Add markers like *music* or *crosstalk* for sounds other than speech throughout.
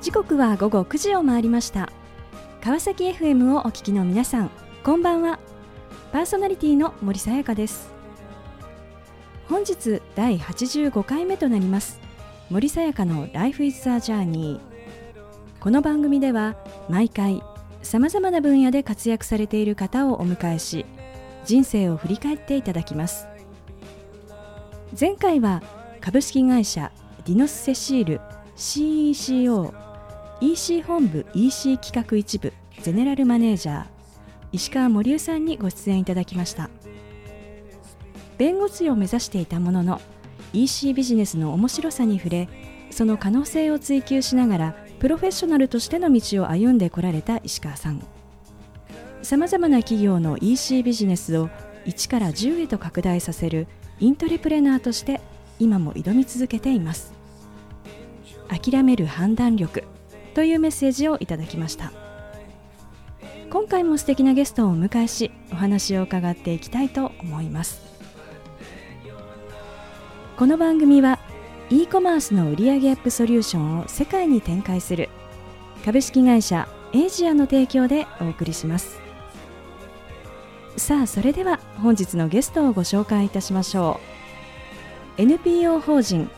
時刻は午後9時を回りました。川崎 FM をお聞きの皆さんこんばんは。パーソナリティの森さやかです。本日第85回目となります。森さやかの Life is a Journey この番組では毎回さまざまな分野で活躍されている方をお迎えし人生を振り返っていただきます。前回は株式会社ディノスセシール CECO EC 本部 EC 企画一部ゼネラルマネージャー石川森生さんにご出演いただきました。弁護士を目指していたものの EC ビジネスの面白さに触れその可能性を追求しながらプロフェッショナルとしての道を歩んでこられた石川さん。さまざまな企業の EC ビジネスを1から10へと拡大させるイントレプレナーとして今も挑み続けています。諦める判断力というメッセージをいただきました。今回も素敵なゲストをお迎えしお話を伺っていきたいと思います。この番組は e コマースの売上アップソリューションを世界に展開する株式会社エイジアの提供でお送りします。さあそれでは本日のゲストをご紹介いたしましょう。NPO 法人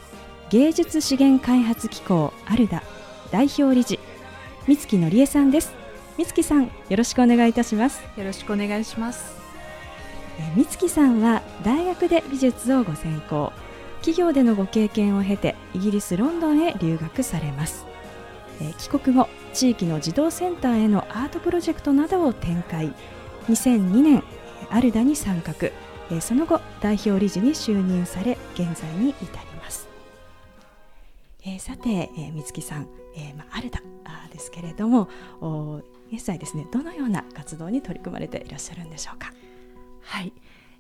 芸術資源開発機構アルダ。代表理事三月のりえさんです。三月さんよろしくお願いいたします。よろしくお願いします。三月さんは大学で美術をご専攻。企業でのご経験を経てイギリス・ロンドンへ留学されます、え帰国後地域の児童センターへのアートプロジェクトなどを展開。2002年アルダに参画、えその後代表理事に就任され現在に至ります、えー、さて、えー、三月さん、えーまあ、アルダですけれども現在ですねどのような活動に取り組まれていらっしゃるんでしょうか？はい、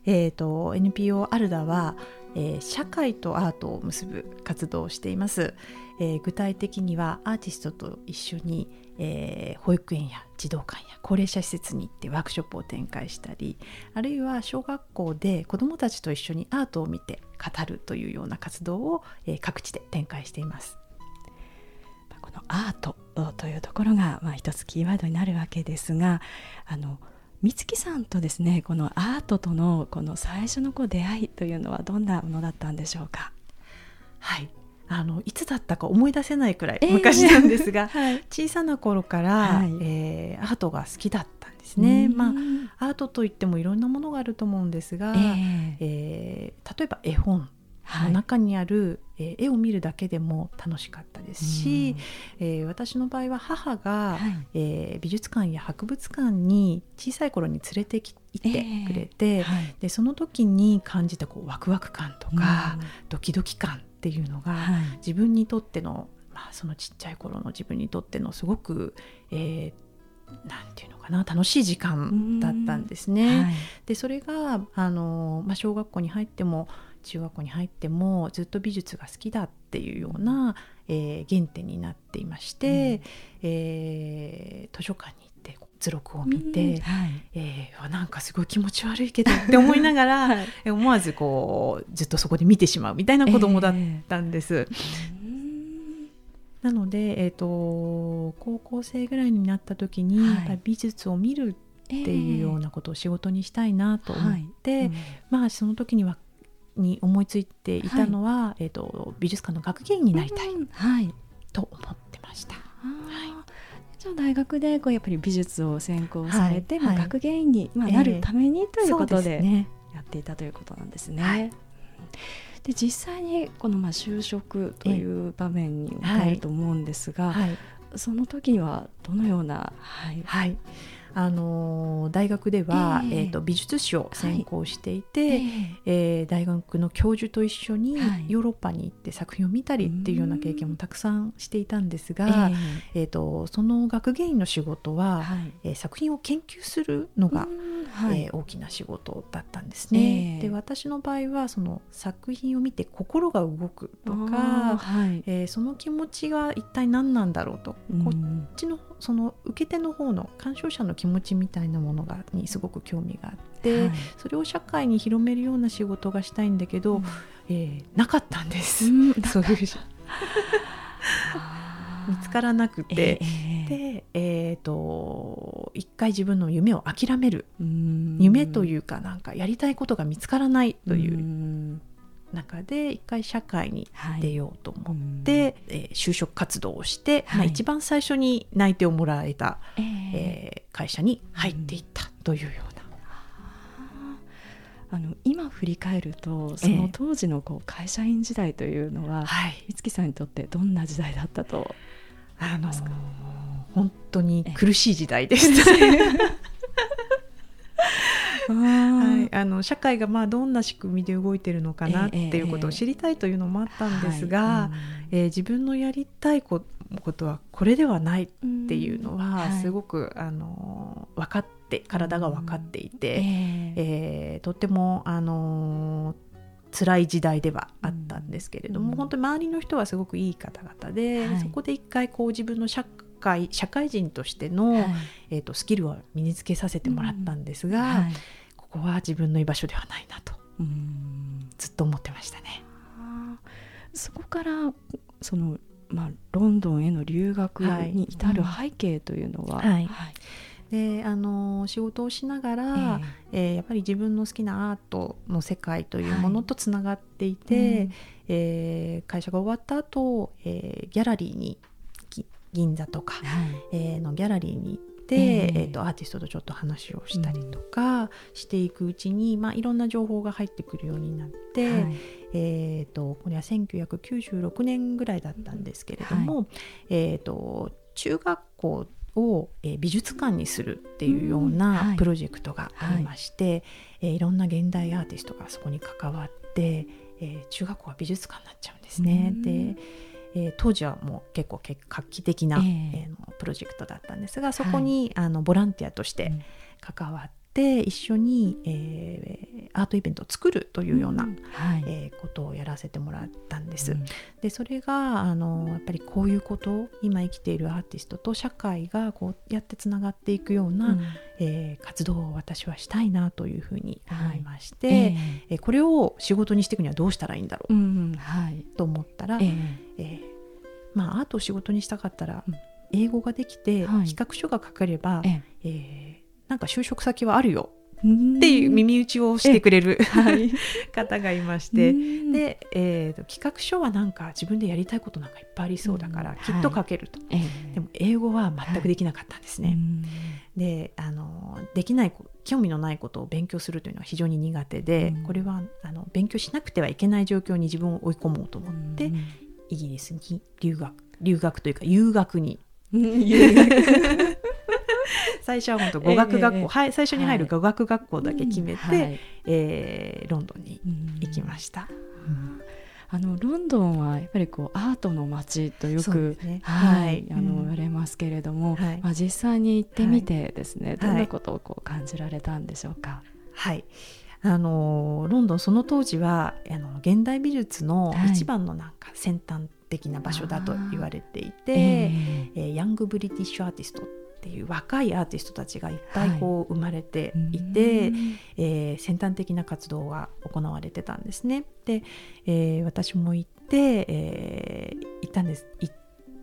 えーと NPO アルダはえー、社会とアートを結ぶ活動をしています、えー、具体的にはアーティストと一緒に、えー、保育園や児童館や高齢者施設に行ってワークショップを展開したりあるいは小学校で子どもたちと一緒にアートを見て語るというような活動を、えー、各地で展開しています。このアートというところが、まあ、一つキーワードになるわけですがあの美月さんとですねこのアートとのこの最初のこう出会いというのはどんなものだったんでしょうか？はいあのいつだったか思い出せないくらい昔なんですが、え *laughs* ーはい、小さな頃から、はい、えー、アートが好きだったんですね。まあアートといってもいろんなものがあると思うんですが、えー、えー、例えば絵本の中にある、はい、えー、絵を見るだけでも楽しかったですし、えー、私の場合は母が、はい、えー、美術館や博物館に小さい頃に連れてき行ってくれて、えーはい、でその時に感じたこうワクワク感とか、ドキドキ感っていうのが、自分にとっての、まあ、そのちっちゃい頃の自分にとってのすごく、えー、なんていうのかな楽しい時間だったんですね。はい、でそれがあの、まあ、小学校に入っても中学校に入ってもずっと美術が好きだっていうような、えー、原点になっていまして、うん、えー、図書館に行って図録を見て、うんはい、えー、なんかすごい気持ち悪いけどって思いながら、*laughs* はい、思わずこうずっとそこで見てしまうみたいな子供だったんです。えーなので、えーと、高校生ぐらいになった時に、はい、美術を見るっていうようなことを仕事にしたいなと思って、はい。うん、まあその時にはに思いついていたのは、はい、えーと、美術館の学芸員になりたい、と思ってました。はいじゃあ大学でこうやっぱり美術を専攻されて、はい、まあ、学芸員に、まあ、なるためにということでやっていたということなんですね。はい。で実際にこのまあ就職という場面に入ると思うんですが、はい、その時にはどのような、はい、はい、あの大学では、えー、えーと美術史を専攻していて、はい、えー、大学の教授と一緒にヨーロッパに行って作品を見たりっていうような経験もたくさんしていたんですが、えー、えーとその学芸員の仕事は、はい、えー、作品を研究するのが、はい、えー、大きな仕事だったんですね。で私の場合はその作品を見て心が動くとか、はい、えー、その気持ちが一体何なんだろうと、こっちのその受け手の方の鑑賞者の気持ちみたいなものがにすごく興味があって、はい、それを社会に広めるような仕事がしたいんだけど、うん、えー、なかったんです、うん、*laughs* そういう *laughs* 見つからなくて、えー、で、えーと、一回自分の夢を諦める。夢というかなんかやりたいことが見つからないという中で一回社会に出ようと思って、はい、えー、就職活動をして、はい、まあ、一番最初に内定をもらえた、えー、えー、会社に入っていったというような。あの今振り返るとその当時のこう会社員時代というのは、えー、はい、美月さんにとってどんな時代だったとあのー、本当に苦しい時代でした。*laughs* *laughs* はい、あの社会がまあどんな仕組みで動いてるのかなっていうことを知りたいというのもあったんですが、えー、えー、自分のやりたいことはこれではないっていうのはすごく、あの分かって体が分かっていて、えー、えー、とってもあの辛い時代ではあったんですけれども、うん、本当に周りの人はすごくいい方々で、はい、そこで一回こう自分の社会社会人としての、はい、えーと、スキルを身につけさせてもらったんですが、うん。はい、ここは自分の居場所ではないなと、うん、ずっと思ってましたね。そこからその、まあ、ロンドンへの留学に至る背景というのは、はい。であの仕事をしながら、えー、えー、やっぱり自分の好きなアートの世界というものとつながっていて、はいうん、えー、会社が終わった後、えー、ギャラリーに銀座とか、はい、えー、のギャラリーに行って、えー、えーとアーティストとちょっと話をしたりとかしていくうちに、うん、まあ、いろんな情報が入ってくるようになって、はい、えーと、これは1996年ぐらいだったんですけれども、はい、えーと、中学校を、えー、美術館にするっていうようなプロジェクトがありまして、うんはい、えー、いろんな現代アーティストがそこに関わって、えー、中学校は美術館になっちゃうんですね。うん、でえー、当時はもう結構画期的な、えー、えー、プロジェクトだったんですがそこに、はい、あのボランティアとして関わって、一緒に、えー、アートイベントを作るというような、うんはい、えー、ことをやらせてもらったんです。うん、でそれがあのやっぱりこういうこと今生きているアーティストと社会がこうやってつながっていくような、うん、えー、活動を私はしたいなというふうに思いまして、はい、えー、これを仕事にしていくにはどうしたらいいんだろう、うんはい、と思ったら、えー、えー、まあ、アートを仕事にしたかったら、英語ができて、企画書が書ければ、えー、えーなんか就職先はあるよ。っていう耳打ちをしてくれる、はい、*laughs* 方がいまして。で、えーと、企画書はなんか自分でやりたいことなんかいっぱいありそうだから、きっと書けると、はい、でも英語は全くできなかったんですね。はい、であのできない興味のないことを勉強するというのは非常に苦手で、これはあの勉強しなくてはいけない状況に自分を追い込もうと思ってイギリスに留学留学というか留学に。留学最初は本当語学学校、えー、はい、最初に入る語学学校だけ決めて、はい、えー、ロンドンに行きました。あのロンドンはやっぱりこうアートの街とよく、ね、はい、あの言われますけれども、はい、まあ実際に行ってみてですね、はい、どんなことをこう感じられたんでしょうか？はい。あのロンドンその当時はあの現代美術の一番のなんか先端的な場所だと言われていて、えー、えー、ヤングブリティッシュアーティストっていう若いアーティストたちがいっぱいこう生まれていて、はい、えー、先端的な活動が行われてたんですね。で、えー、私も行って、えー、行ったんです。行っ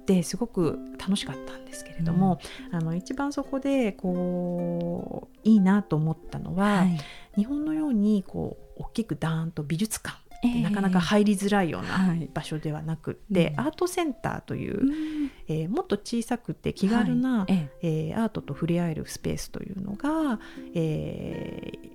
てすごく楽しかったんですけれども、うん、あの一番そこでこういいなと思ったのは、はい、日本のようにこう大きくダーンと美術館なかなか入りづらいような場所ではなくて、はいアートセンターという、うん、えー、もっと小さくて気軽な、はい、えー、アートと触れ合えるスペースというのが、えー、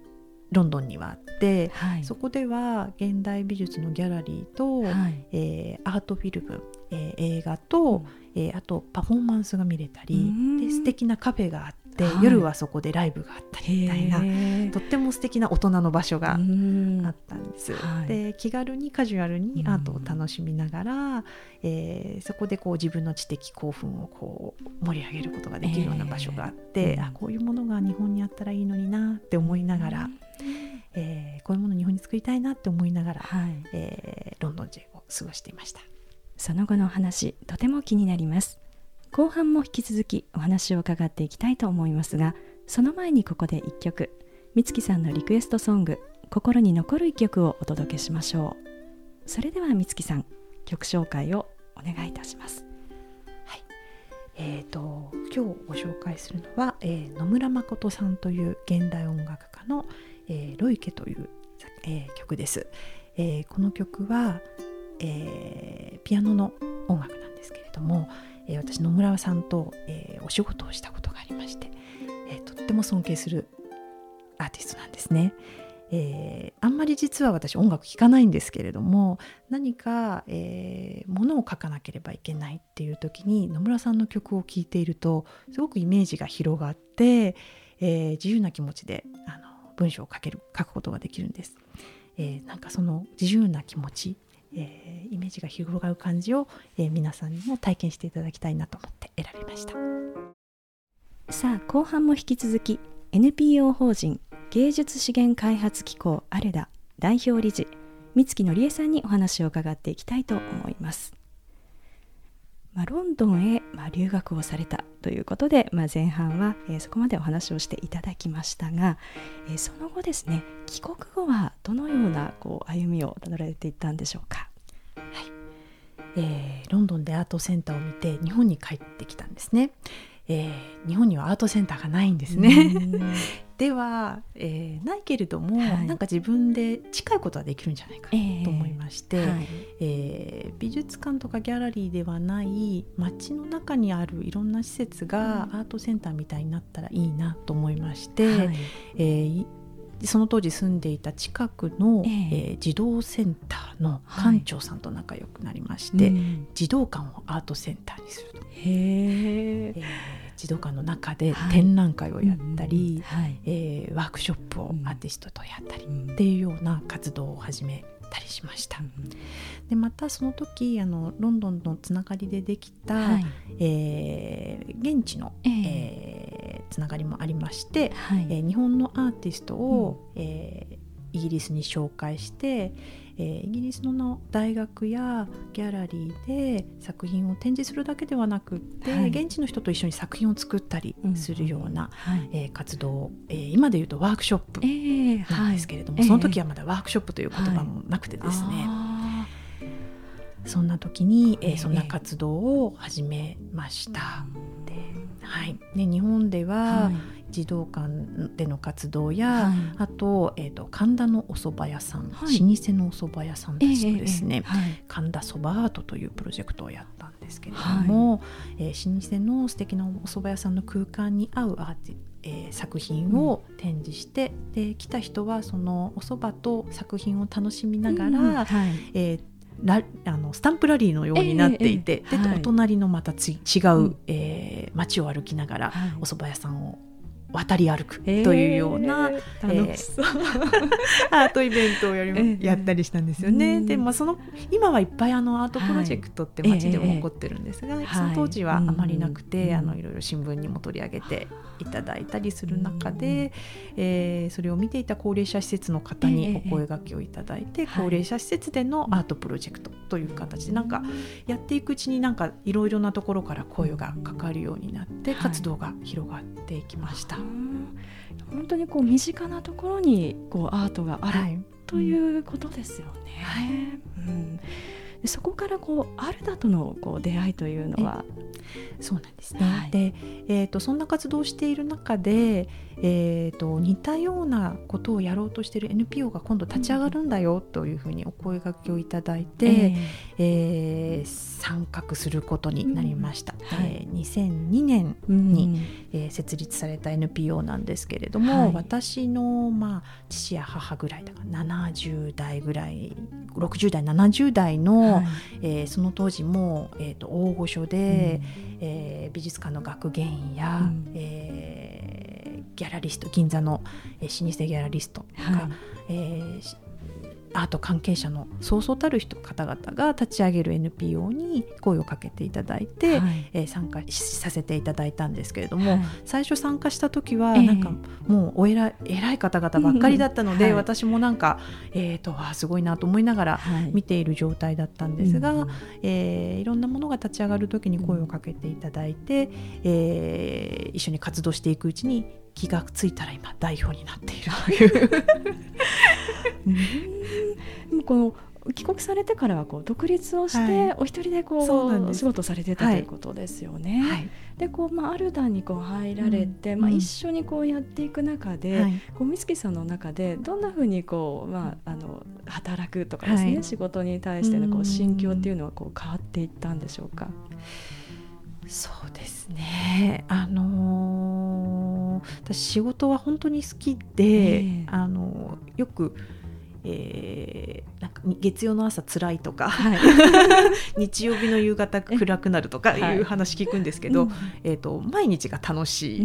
ロンドンにはあって、はい、そこでは現代美術のギャラリーと、はい、えー、アートフィルム、えー、映画と、うん、えー、あとパフォーマンスが見れたり、で素敵なカフェがあって。はい、夜はそこでライブがあったりみたいなとっても素敵な大人の場所があったんです。で気軽にカジュアルにアートを楽しみながら、えー、そこでこう自分の知的興奮をこう盛り上げることができるような場所があって、あこういうものが日本にあったらいいのになって思いながら、えー、こういうものを日本に作りたいなって思いながら、はい、えー、ロンドンでを過ごしていました。その後の話とても気になります後半も引き続きお話を伺っていきたいと思いますがその前にここで1曲。美月さんのリクエストソング「心に残る一曲」をお届けしましょう。それでは美月さん曲紹介をお願いいたします。はい。えーと、今日ご紹介するのは、えー、野村誠さんという現代音楽家の「えー、ロイケ」という、えー、曲です。え、この曲は、え、ピアノの音楽なんですけれども、えー、私野村さんと、えー、お仕事をしたことがありまして、えー、とっても尊敬するアーティストなんですね。えー、あんまり実は私音楽聴かないんですけれども何か、えー、ものを書かなければいけないっていう時に野村さんの曲を聴いているとすごくイメージが広がって、えー、自由な気持ちであの文章を書ける書くことができるんです。えー、なんかその自由な気持ち、えー、イメージが広がる感じを、えー、皆さんにも体験していただきたいなと思って選びました。さあ後半も引き続き NPO 法人芸術資源開発機構アレダ代表理事三月のりえさんにお話を伺っていきたいと思います。まあ、ロンドンへ、まあ、留学をされたということで、まあ、前半は、え、そこまでお話をしていただきましたが、えー、その後ですね帰国後はどのようなこう歩みをたどられていったんでしょうか？はいえー、ロンドンでアートセンターを見て日本に帰ってきたんですね。えー、日本にはアートセンターがないんですね。*laughs* では、えー、ないけれども、はい、なんか自分で近いことはできるんじゃないかと思いまして、えーはい、えー、美術館とかギャラリーではない街の中にあるいろんな施設がアートセンターみたいになったらいいなと思いまして、はい、えーその当時住んでいた近くの、えー、えー、児童センターの館長さんと仲良くなりまして、はいうん、児童館をアートセンターにすると。へえー児童館の中で展覧会をやったり、はい、えー、ワークショップをアーティストとやったりっていうような活動を始めたりしました。でまたその時あのロンドンのつながりでできた、はい、えー、現地の、えー、えー、つながりもありまして、はい、えー、日本のアーティストを、うん、えー、イギリスに紹介して、えー、イギリスの大学やギャラリーで作品を展示するだけではなくって、はい、現地の人と一緒に作品を作ったりするような、うんはい、えー、活動、えー、今でいうとワークショップなんですけれども、えー。はい、その時はまだワークショップという言葉もなくてですね、そんな時に、えー、そんな活動を始めました。ではい。ね、日本では、児童館での活動や、はい、あと,、えーと、神田のお蕎麦屋さん、はい、老舗のお蕎麦屋さんたちとですね、えーはい、神田そばアートというプロジェクトをやったんですけれども、はい、えー、老舗の素敵なお蕎麦屋さんの空間に合うアーティえー、作品を展示して、うん、で来た人はそのお蕎麦と作品を楽しみながら、うんはい、えーラあのスタンプラリーのようになっていて、えーえー、で、はい、お隣のまた違う、うん、えー、街を歩きながら、はい、お蕎麦屋さんを渡り歩くというような、えー、えー、*laughs* アートイベントをやり、えー、やったりしたんですよね。で、まあ、その今はいっぱいあのアートプロジェクトって街でも起こってるんですが、はい、その当時はあまりなくて、はい、あのいろいろ新聞にも取り上げていただいたりする中で、えー、それを見ていた高齢者施設の方にお声がけをいただいて、高齢者施設でのアートプロジェクトという形でなんかやっていくうちになんかいろいろなところから声がかかるようになって活動が広がっていきました。本当にこう身近なところにこうアートがある、はい、ということですよね。はい、うん。でそこからこうアルダとのこう出会いというのはそうなんですね。はい、で、えーと、そんな活動をしている中で、えーと、似たようなことをやろうとしている NPO が今度立ち上がるんだよというふうにお声がけをいただいて、えー、えー、参画することになりました。うん。はい、えー、2002年に、うん、えー、設立された NPO なんですけれども、はい、私の、まあ、父や母ぐらいだから70代ぐらい60代70代の、はい、えー、その当時も、えーと、大御所で、うん、えー、美術館の学芸員や、うん、えー、ギャラリスト銀座の、えー、老舗ギャラリストとか、はい、えー、アート関係者のそうそうたる人方々が立ち上げる NPO に声をかけていただいて、はい、えー、参加させていただいたんですけれども、はい、最初参加した時はなんかもうお偉い偉い方々ばっかりだったので、はい、私もなんか、えーと、とすごいなと思いながら見ている状態だったんですが、はい、えー、いろんなものが立ち上がる時に声をかけていただいて、えー、一緒に活動していくうちに気がついたら今代表になっているという。*laughs* この帰国されてからはこう独立をして、お一人でこうお仕事されてたということですよね。はい、でこうまあアルダにこう入られて、うん、まあ一緒にこうやっていく中で、はい、こう美月さんの中でどんなふうにこうまああの働くとかですね、仕事に対してのこう心境っていうのはこう変わっていったんでしょうか？そうですね。あのー、私仕事は本当に好きで、えー、あのー、よく。えー、なんか月曜の朝辛いとか、はい、*laughs* 日曜日の夕方暗くなるとかいう話聞くんですけど、はい、えーと、毎日が楽し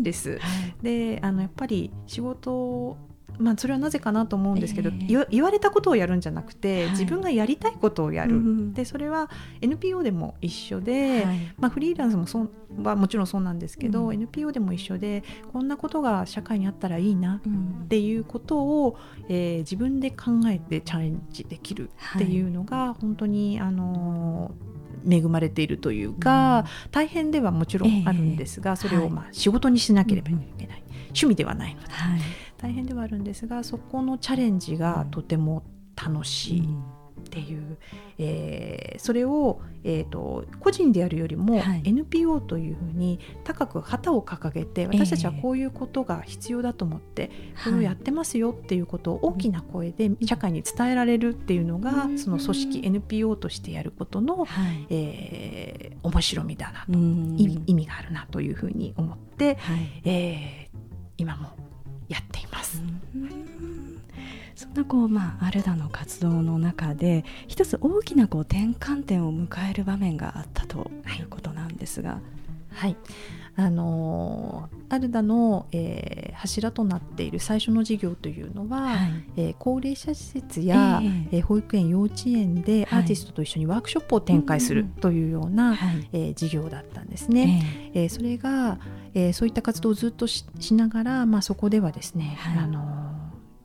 いです。であのやっぱり仕事まあ、それはなぜかなと思うんですけど、えー、言われたことをやるんじゃなくて、はい、自分がやりたいことをやる、うん、でそれは NPO でも一緒で、はい、まあ、フリーランスもそうはもちろんそうなんですけど、うん、NPO でも一緒でこんなことが社会にあったらいいなっていうことを、うん、えー、自分で考えてチャレンジできるっていうのが、本当にあの恵まれているというか、大変ではもちろんあるんですが、えー、それをまあ仕事にしなければいけない、趣味ではないので。はい大変ではあるんですがそこのチャレンジがとても楽しい。っていう、えー、それを、えーと、個人でやるよりも NPO というふうに高く旗を掲げて、私たちはこういうことが必要だと思って、これをやってますよっていうことを大きな声で社会に伝えられるっていうのが、その組織 NPO としてやることの、はい、えー、面白みだなと、意味があるなというふうに思って、はい、えー、今もやっています。そんなこう、まあ、アルダの活動の中で一つ大きなこう転換点を迎える場面があったということなんですが。はい、あのアルダの、えー、柱となっている最初の事業というのは、はい、えー、高齢者施設や、えー、えー、保育園幼稚園でアーティストと一緒にワークショップを展開するというような、はい、えー、事業だったんですね。えー、それが、えー、そういった活動をずっとしながら、まあ、そこではですね、はい、あの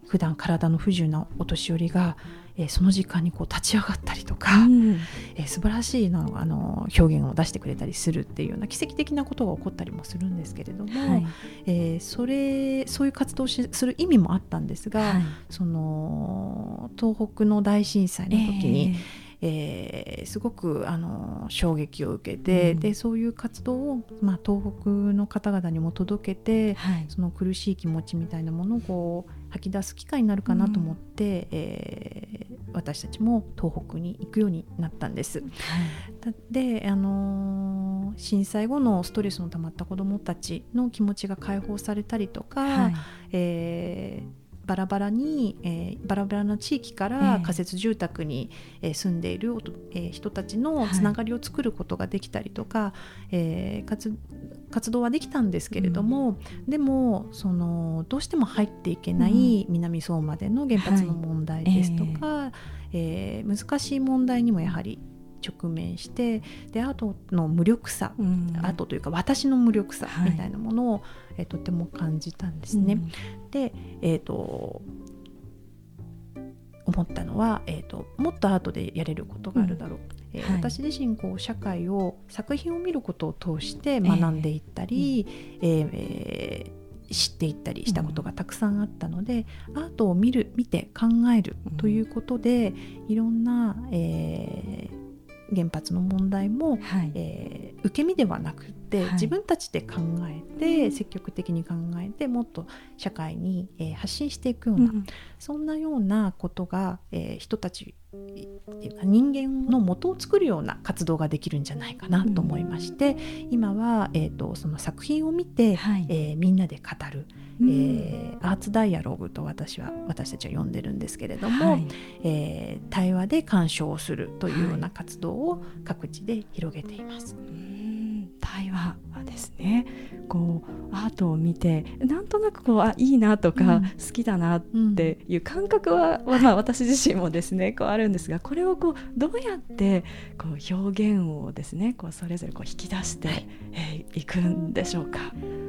普段体の不自由なお年寄りが、えー、その時間にこう立ち上がったりとか、うん、えー、素晴らしいのあの表現を出してくれたりするっていうような奇跡的なことが起こったりもするんですけれども、はい、えー、それそういう活動をする意味もあったんですが、はい、その東北の大震災の時に、えーえー、すごくあの衝撃を受けて、うん、でそういう活動を、まあ、東北の方々にも届けて、はい、その苦しい気持ちみたいなものをこう吐き出す機会になるかなと思って、うん、えー、私たちも東北に行くようになったんです。はい、で、あのー、震災後のストレスのたまった子どもたちの気持ちが解放されたりとか、はい、えーバラバラに、えー、バラバラな地域から仮設住宅に、えー、住んでいる、えー、人たちのつながりを作ることができたりとか、はい、えー、活活動はできたんですけれども、うん、でもそのどうしても入っていけない南相馬での原発の問題ですとか、はい、えー、難しい問題にもやはり直面してでアートの無力さ、うん、アートというか私の無力さみたいなものを、はい、えー、とても感じたんですね。うん、で、えーと、思ったのは、えーと、もっとアートでやれることがあるだろう、うん、えーはい、私自身こう社会を作品を見ることを通して学んでいったり、えー、えー知っていったりしたことがたくさんあったので、うん、アートを見る見て考えるということで、いろんな、えー、原発の問題も、はい、えー、受け身ではなくて、はい、自分たちで考えて積極的に考えてもっと社会に、えー、発信していくような、うん、そんなようなことが、えー、人たち人間の元を作るような活動ができるんじゃないかなと思いまして、うん、今は、えーと、その作品を見て、はい、えー、みんなで語る、うん、えー、アーツダイアログと私は私たちは呼んでるんですけれども、はい、えー、対話で鑑賞をするというような活動を各地で広げています。はい対話ですねこうアートを見てなんとなくこうあいいなとか、好きだなっていう感覚は、うん、まあ、私自身もですねこうあるんですがこれをこうどうやってこう表現をですねこうそれぞれこう引き出してい、えー、くんでしょうか？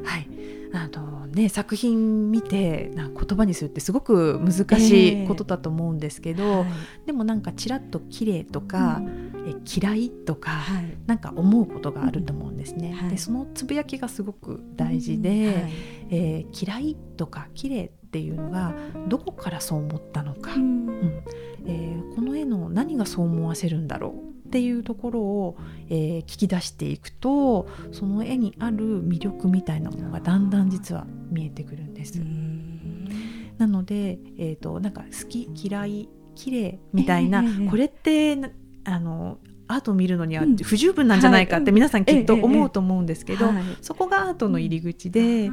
はいあのね、作品見てな言葉にするってすごく難しいことだと思うんですけど、えーはい、でもなんかちらっと綺麗とか、うん、え嫌いとか、はい、なんか思うことがあると思うんですね。はい、でそのつぶやきがすごく大事で、うんはい、えー、嫌いとか綺麗っていうのがどこからそう思ったのか、うん、うん、えー、この絵の何がそう思わせるんだろうっていうところを、えー、聞き出していくとその絵にある魅力みたいなものがだんだん実は見えてくるんです。なので、えーと、なんか好き嫌い綺麗みたいな、えー、これってあのアートを見るのには不十分なんじゃないかって皆さんきっと思うと思うんですけど、そこがアートの入り口で、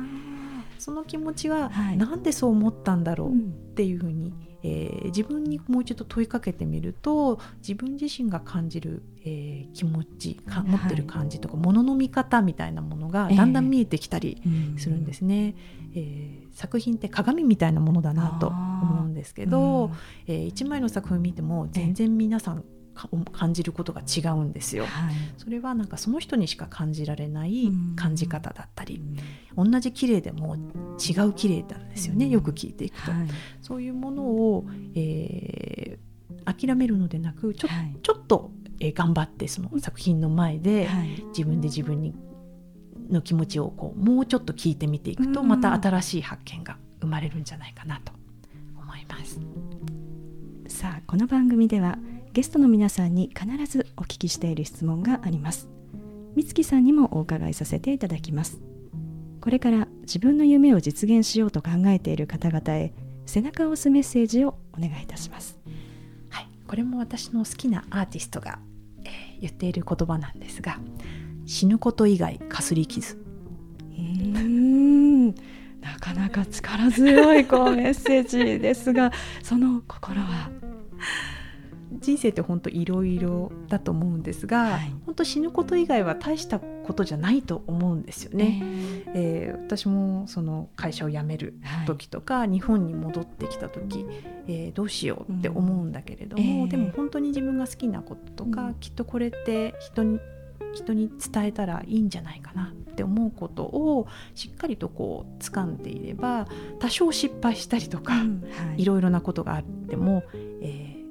その気持ちは何でそう思ったんだろうっていうふうにえー、自分にもう一度問いかけてみると自分自身が感じる、えー、気持ちか持ってる感じとか、も、の、の見方みたいなものがだんだん見えてきたりするんですね。えー、えー、作品って鏡みたいなものだなと思うんですけど、えー、1枚の作品見ても全然皆さん感じることが違うんですよ、はい、それはなんかその人にしか感じられない感じ方だったり、うん、同じ綺麗でも違う綺麗なんですよね、うん、よく聞いていくと、はい、そういうものを、えー、諦めるのでなくちょはい、ちょっと、えー、頑張ってその作品の前で自分で自分にの気持ちをこうもうちょっと聞いてみていくと、また新しい発見が生まれるんじゃないかなと思います。さあこの番組ではゲストの皆さんに必ずお聞きしている質問があります。美月さんにもお伺いさせていただきます。これから自分の夢を実現しようと考えている方々へ背中を押すメッセージをお願いいたします。はい。これも私の好きなアーティストが、えー、言っている言葉なんですが死ぬこと以外かすり傷。うんなかなか力強いこうメッセージですがその心は？人生って本当いろいろだと思うんですが、はい、本当死ぬこと以外は大したことじゃないと思うんですよね。えー、私もその会社を辞める時とか、はい、日本に戻ってきた時、えー、どうしようって思うんだけれども、うん。えー、でも本当に自分が好きなこととか、うん、きっとこれって人に人に伝えたらいいんじゃないかなって思うことをしっかりとこう掴んでいれば多少失敗したりとか、うん。はい、いろいろなことがあっても、えー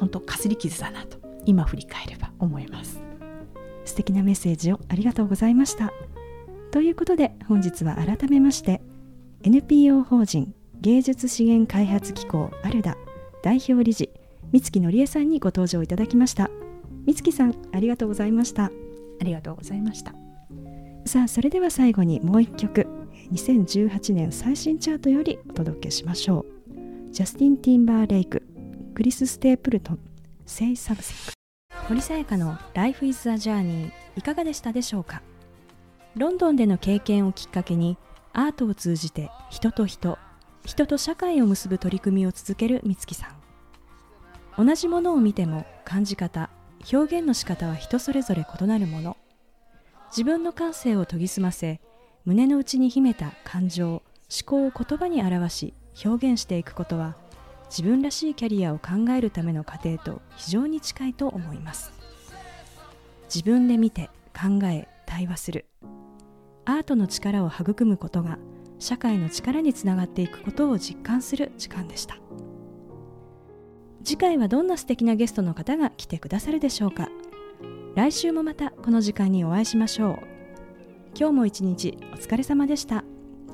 本当かすり傷だなと今振り返れば思います。素敵なメッセージをありがとうございました。ということで本日は改めまして NPO 法人芸術資源開発機構アルダ代表理事三月のりえさんにご登場いただきました。三月さんありがとうございました。ありがとうございました。さあそれでは最後にもう一曲2018年最新チャートよりお届けしましょう。ジャスティン・ティンバーレイククリス・ステープルトン Say Something 森さやかの Life is a Journey いかがでしたでしょうか？ロンドンでの経験をきっかけにアートを通じて人と人人と社会を結ぶ取り組みを続ける美月さん。同じものを見ても感じ方表現の仕方は人それぞれ異なるもの。自分の感性を研ぎ澄ませ胸の内に秘めた感情思考を言葉に表し表現していくことは自分らしいキャリアを考えるための過程と非常に近いと思います。自分で見て考え対話する。アートの力を育むことが社会の力につながっていくことを実感する時間でした。次回はどんな素敵なゲストの方が来てくださるでしょうか。来週もまたこの時間にお会いしましょう。今日も一日お疲れ様でした。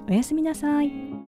おやすみなさい。